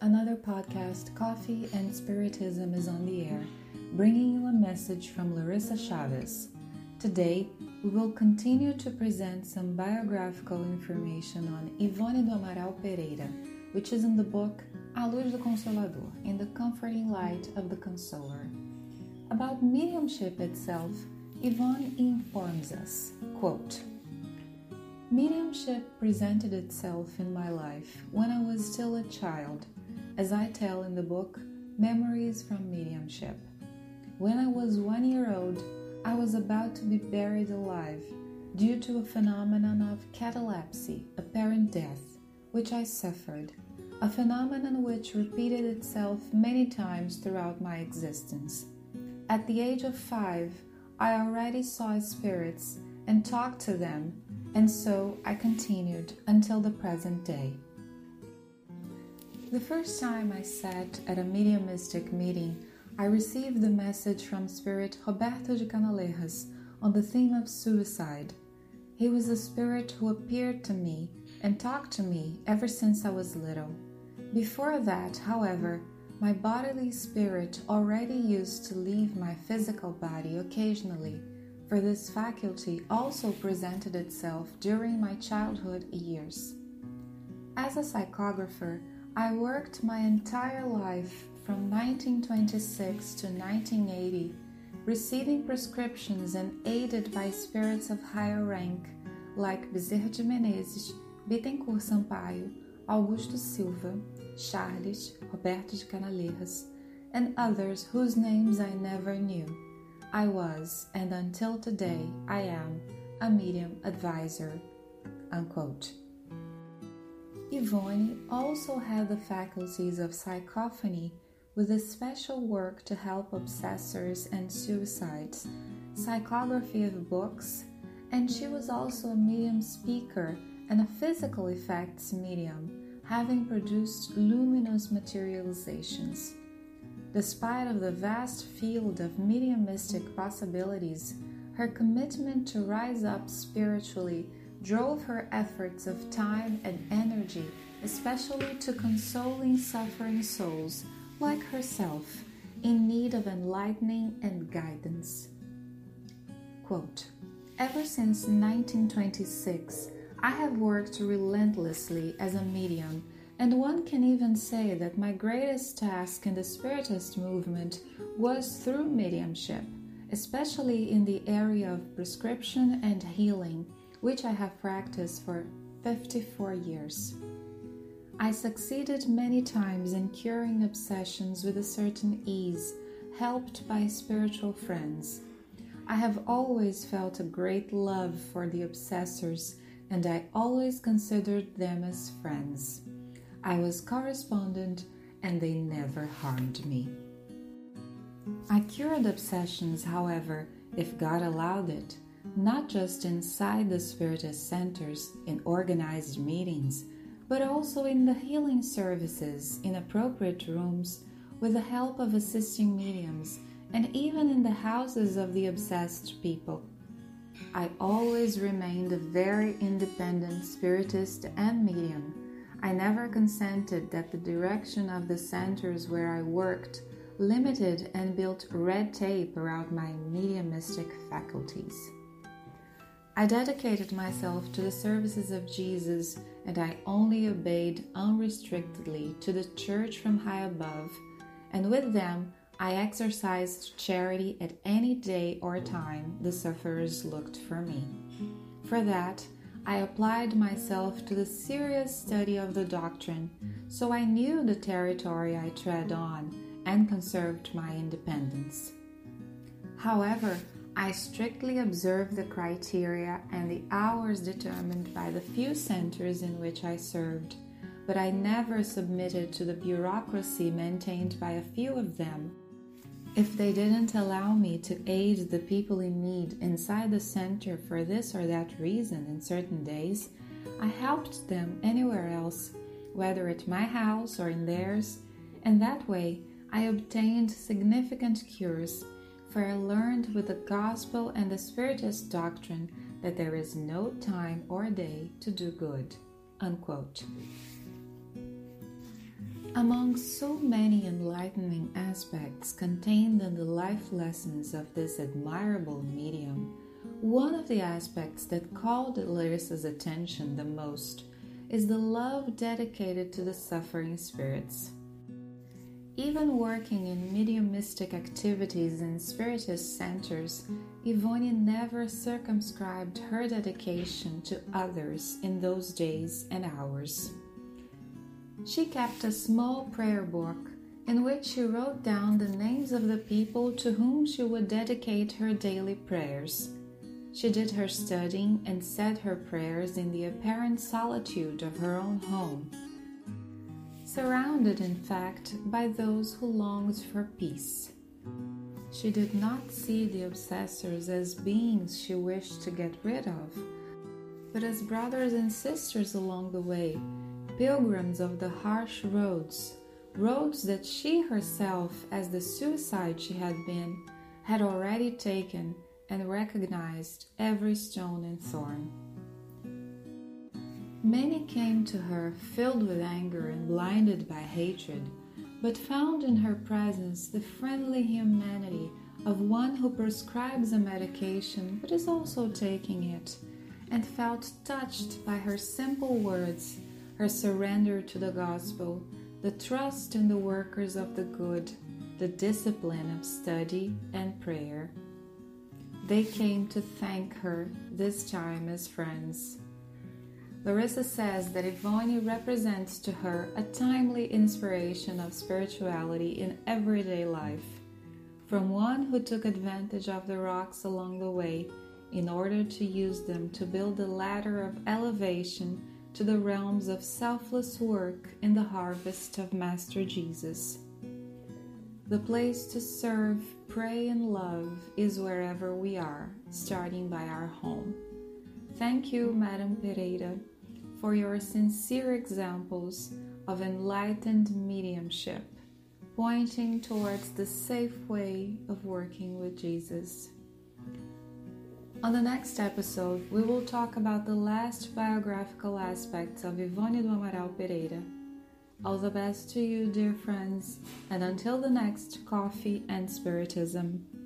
Another podcast, Coffee and Spiritism, is on the air, bringing you a message from Larissa Chavez. Today, we will continue to present some biographical information on Yvonne do Amaral Pereira, which is in the book A Luz do Consolador, in the comforting light of the Consoler. About mediumship itself, Yvonne informs us, quote, Mediumship presented itself in my life when I was still a child, as I tell in the book Memories from Mediumship. When I was one year old, I was about to be buried alive due to a phenomenon of catalepsy, apparent death, which I suffered, a phenomenon which repeated itself many times throughout my existence. At the age of five, I already saw spirits and talked to them and so I continued until the present day. The first time I sat at a mediumistic meeting, I received the message from Spirit Roberto de Canalejas on the theme of suicide. He was a spirit who appeared to me and talked to me ever since I was little. Before that, however, my bodily spirit already used to leave my physical body occasionally for this faculty also presented itself during my childhood years. As a psychographer, I worked my entire life from 1926 to 1980, receiving prescriptions and aided by spirits of higher rank like Bezerra de Menezes, Bittencourt Sampaio, Augusto Silva, Charles, Roberto de Canalejas, and others whose names I never knew. I was, and until today I am, a medium advisor. Unquote. Yvonne also had the faculties of psychophony with a special work to help obsessors and suicides, psychography of books, and she was also a medium speaker and a physical effects medium, having produced luminous materializations. Despite of the vast field of mediumistic possibilities, her commitment to rise up spiritually drove her efforts of time and energy, especially to consoling suffering souls like herself in need of enlightening and guidance. Quote, Ever since 1926, I have worked relentlessly as a medium and one can even say that my greatest task in the Spiritist movement was through mediumship, especially in the area of prescription and healing, which I have practiced for 54 years. I succeeded many times in curing obsessions with a certain ease, helped by spiritual friends. I have always felt a great love for the obsessors, and I always considered them as friends. I was correspondent and they never harmed me. I cured obsessions, however, if God allowed it, not just inside the Spiritist centers in organized meetings, but also in the healing services in appropriate rooms with the help of assisting mediums and even in the houses of the obsessed people. I always remained a very independent spiritist and medium I never consented that the direction of the centers where I worked limited and built red tape around my mediumistic faculties. I dedicated myself to the services of Jesus and I only obeyed unrestrictedly to the church from high above, and with them I exercised charity at any day or time the sufferers looked for me. For that, I applied myself to the serious study of the doctrine, so I knew the territory I tread on and conserved my independence. However, I strictly observed the criteria and the hours determined by the few centers in which I served, but I never submitted to the bureaucracy maintained by a few of them if they didn't allow me to aid the people in need inside the center for this or that reason in certain days, I helped them anywhere else, whether at my house or in theirs, and that way I obtained significant cures, for I learned with the gospel and the Spiritist doctrine that there is no time or day to do good. Unquote. Among so many enlightening aspects contained in the life lessons of this admirable medium, one of the aspects that called Larissa's attention the most is the love dedicated to the suffering spirits. Even working in mediumistic activities in spiritist centers, Yvonne never circumscribed her dedication to others in those days and hours. She kept a small prayer book in which she wrote down the names of the people to whom she would dedicate her daily prayers. She did her studying and said her prayers in the apparent solitude of her own home, surrounded, in fact, by those who longed for peace. She did not see the obsessors as beings she wished to get rid of, but as brothers and sisters along the way pilgrims of the harsh roads, roads that she herself, as the suicide she had been, had already taken and recognized every stone and thorn. Many came to her filled with anger and blinded by hatred, but found in her presence the friendly humanity of one who prescribes a medication but is also taking it, and felt touched by her simple words her surrender to the gospel, the trust in the workers of the good, the discipline of study and prayer. They came to thank her, this time as friends. Larissa says that Yvonne represents to her a timely inspiration of spirituality in everyday life, from one who took advantage of the rocks along the way in order to use them to build a ladder of elevation to the realms of selfless work in the harvest of Master Jesus. The place to serve, pray, and love is wherever we are, starting by our home. Thank you, Madame Pereira, for your sincere examples of enlightened mediumship, pointing towards the safe way of working with Jesus. On the next episode, we will talk about the last biographical aspects of Yvonne do Amaral Pereira. All the best to you, dear friends, and until the next Coffee and Spiritism.